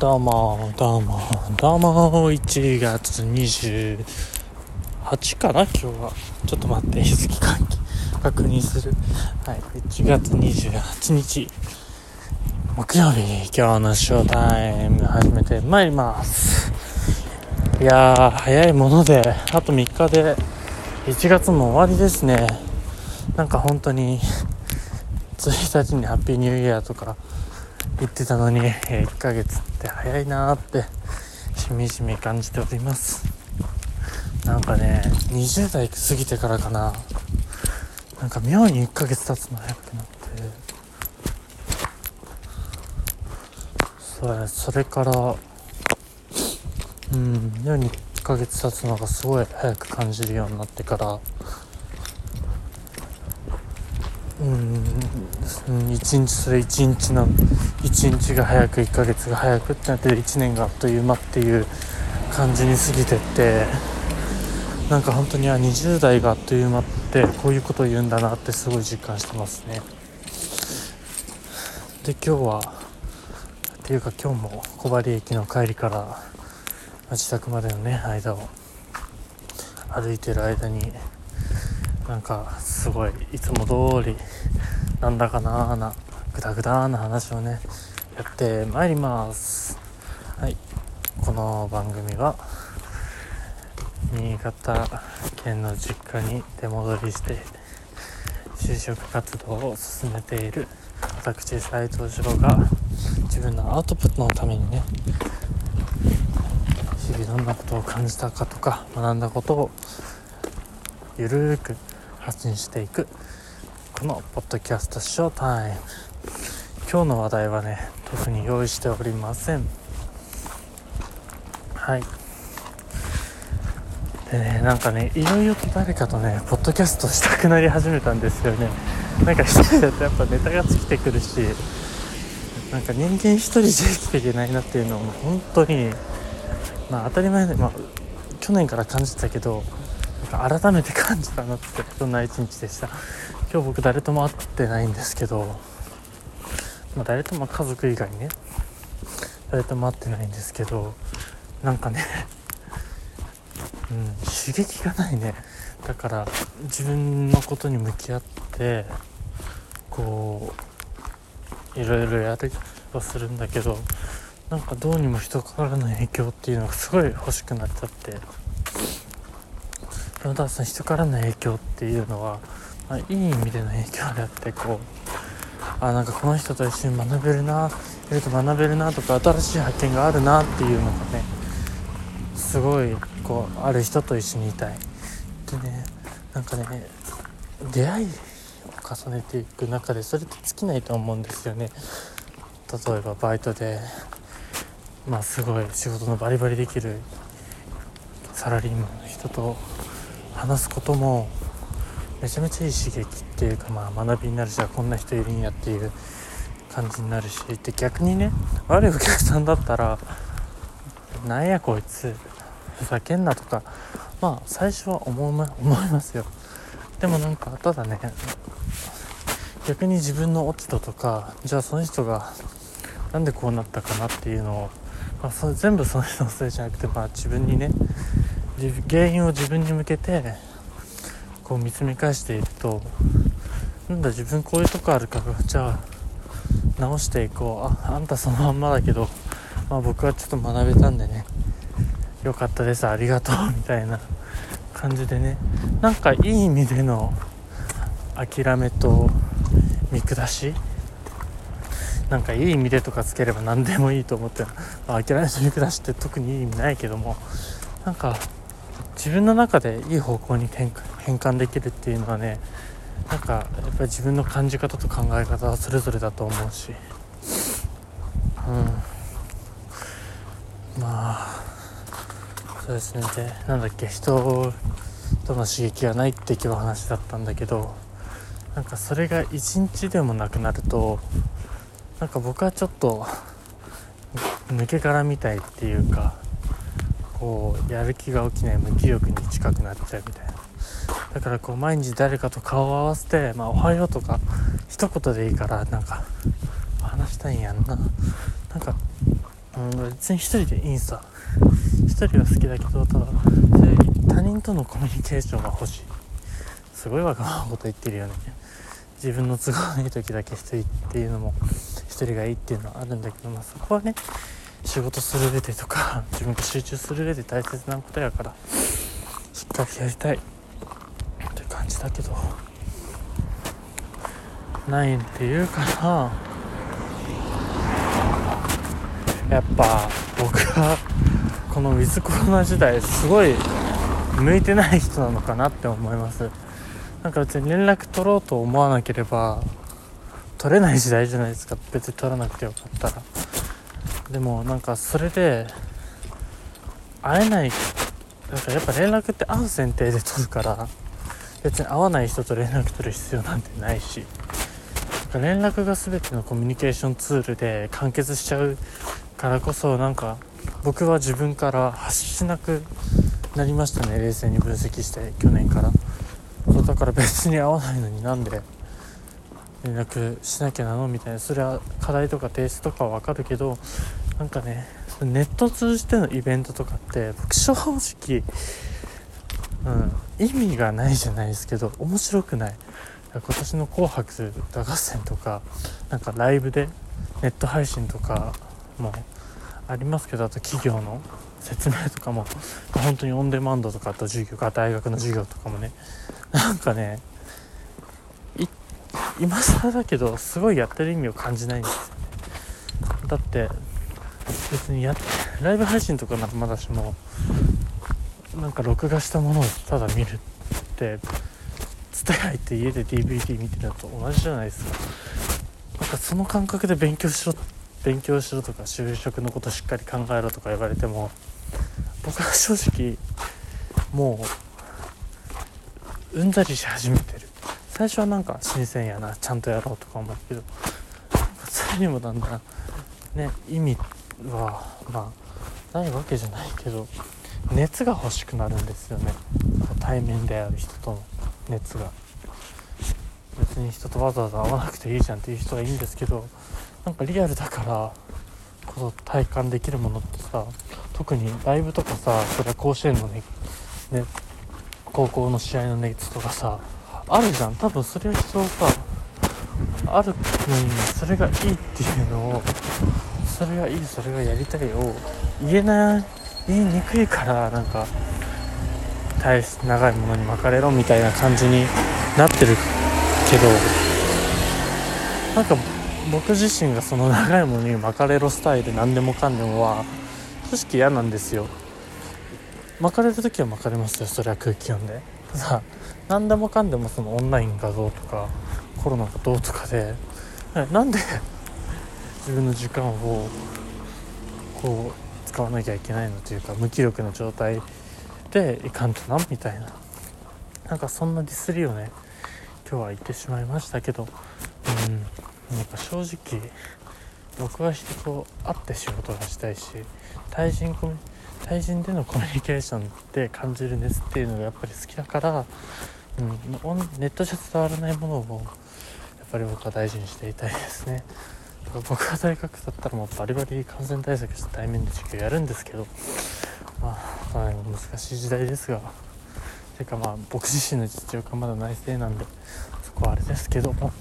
どうもどうもどうも1月28かな今日は。ちょっと待って日付関係確認する。はい1月28日。木曜日今日のショータイム始めてまいります。いやー早いものであと3日で1月も終わりですね。なんか本当に1日にハッピーニューイヤーとか言ってたのに、え1ヶ月って早いなーってしみじみ感じております。なんかね20代過ぎてからかな。なんか妙に1ヶ月経つの早くなって。それそれからうん妙に1ヶ月経つのがすごい早く感じるようになってからうん一日それ一日の一日が早く1ヶ月が早くってなって1年があっという間っていう感じに過ぎてってなんか本当にあ20代があっという間ってこういうことを言うんだなってすごい実感してますねで今日はっていうか今日も小針駅の帰りから自宅までのね間を歩いてる間になんかすごいいつも通りなんだかなーなグダグダな話をねやってまいります。はい。この番組は新潟県の実家に出戻りして就職活動を進めている私斉藤二郎が自分のアウトプットのためにね日々どんなことを感じたかとか学んだことをゆるーく発信していくこのポッドキャストショータイム。今日の話題はね特に用意しておりません。はい。でねなんかねいろいろと誰かとねポッドキャストしたくなり始めたんですよね。なんか一人だとやっぱネタが尽きてくるしなんか人間一人じゃ生きていけないなっていうのを本当にまあ当たり前で、まあ、去年から感じてたけど改めて感じたなってそんな一日でした。今日僕誰とも会ってないんですけど、まあ、誰とも家族以外にね誰とも会ってないんですけどなんかね うん刺激がないね。だから自分のことに向き合ってこういろいろやりはするんだけどなんかどうにも人からの影響っていうのがすごい欲しくなっちゃって。でもたその人からの影響っていうのは、まあ、いい意味での影響であってこうあなんかこの人と一緒に学べるないると学べるなとか新しい発見があるなっていうのがねすごいこうある人と一緒にいたい。でねなんかね出会いを重ねていく中でそれって尽きないと思うんですよね。例えばバイトでまあすごい仕事のバリバリできるサラリーマンの人と話すこともめちゃめちゃいい刺激っていうかまあ学びになるしこんな人いるんやっていう感じになるしで逆にね悪いお客さんだったらなんやこいつふざけんなとかまあ最初は思思いますよ。でもなんかただね。逆に自分の落ち度とかじゃあその人がなんでこうなったかなっていうのを、まあ、そ全部その人のせいじゃなくてまあ自分にね原因を自分に向けてこう見つめ返しているとなんだ自分こういうとこあるからじゃあ直していこう。ああんたそのまんまだけど、まあ、僕はちょっと学べたんでね。よかったです。ありがとう。みたいな感じでね。なんかいい意味での諦めと見下し。なんかいい意味でとかつければ何でもいいと思って、まあ、諦めと見下しって特にいい意味ないけども。なんか自分の中でいい方向に変換できるっていうのはねなんかやっぱり自分の感じ方と考え方はそれぞれだと思うし。うん。まあそうですね。でなんだっけ人との刺激がないって今日話だったんだけどなんかそれが一日でもなくなるとなんか僕はちょっと抜け殻みたいっていうかこうやる気が起きない無気力に近くなっちゃうみたいな。だからこう毎日誰かと顔を合わせて「まあ、おはよう」とか一言でいいからなんか話したいんやんな。なんかうん、別に一人でいいんさ。一人は好きだけどただそういう他人とのコミュニケーションが欲しい。すごいわがままこと言ってるよね。自分の都合のいい時だけ一人っていうのも一人がいいっていうのはあるんだけど、まあ、そこはね仕事する上でとか 自分が集中する上で大切なことやからしっかりやりたい。って感じだけど。ないっていうかな。やっぱ僕はこのウィズコロナ時代すごい向いてない人なのかなって思います。なんか別に連絡取ろうと思わなければ取れない時代じゃないですか。別に取らなくてよかったら。でもなんかそれで会えないなんかやっぱ連絡って会う前提で取るから別に会わない人と連絡取る必要なんてないしなんか連絡が全てのコミュニケーションツールで完結しちゃうからこそなんか僕は自分から発しなくなりましたね冷静に分析して去年から。そうだから別に会わないのになんで連絡しなきゃなの？みたいな。それは課題とか提出とかは分かるけどなんかねネット通じてのイベントとかって僕正直、うん、意味がないじゃないですけど面白くない。今年の「紅白歌合戦」とかなんかライブでネット配信とかもありますけどあと企業の説明とかも本当にオンデマンドとかあと授業か大学の授業とかもね。なんかね今更だけどすごいやってる意味を感じないんですよね。だって別にやライブ配信とかならまだしもなんか録画したものをただ見るって伝え入って家で DVD 見てるのと同じじゃないですか。なんかその感覚で勉強しろ勉強しろとか就職のことしっかり考えろとか言われても僕は正直もううんざりし始めてる。最初はなんか新鮮やなちゃんとやろうとか思うけどそれにもだんだんね意味ってはまあないわけじゃないけど熱が欲しくなるんですよね。対面である人との熱が。別に人とわざわざ会わなくていいじゃんっていう人がいいんですけどなんかリアルだからこそ体感できるものってさ特にライブとかさそれは甲子園のねね高校の試合の熱とかさあるじゃん。多分それは人はさあるのにそれがいいっていうのをそれがいいそれがやりたいを言えない言いにくいからなんか大し長いものに巻かれろみたいな感じになってるけどなんか僕自身がその長いものに巻かれろスタイル何でもかんでもは正直嫌なんですよ。巻かれる時は巻かれますよそれは空気読んで。ただ何でもかんでもそのオンラインがどうとかコロナがどうとかで。なんで自分の時間をこう使わなきゃいけないのというか無気力な状態でいかんとなみたいな。なんかそんなディスりをね今日は言ってしまいましたけど。うん。なんか正直僕は人と会って仕事がしたいし対人コミ対人でのコミュニケーションで感じる熱っていうのがやっぱり好きだから、うん、ネットじゃ伝わらないものをやっぱり僕は大事にしていたいですね。僕が大学だったらもうバリバリ感染対策して対面で授業やるんですけどまあ、まあ、難しい時代ですがてかまあ僕自身の実力がまだ内政なんでそこはあれですけども、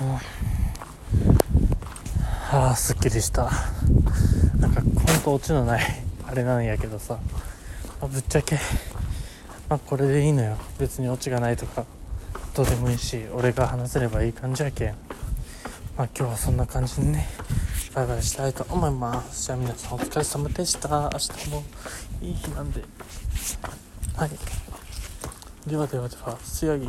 うん、ああすっきりした。なんかほんとオチのないあれなんやけどさ、まあ、ぶっちゃけまあこれでいいのよ。別にオチがないとかどうでもいいし俺が話せればいい感じやけん。まあ今日はそんな感じでねバイバイしたいと思います。じゃあ皆さんお疲れ様でした。明日もいい日なんで。はい。ではではでは強い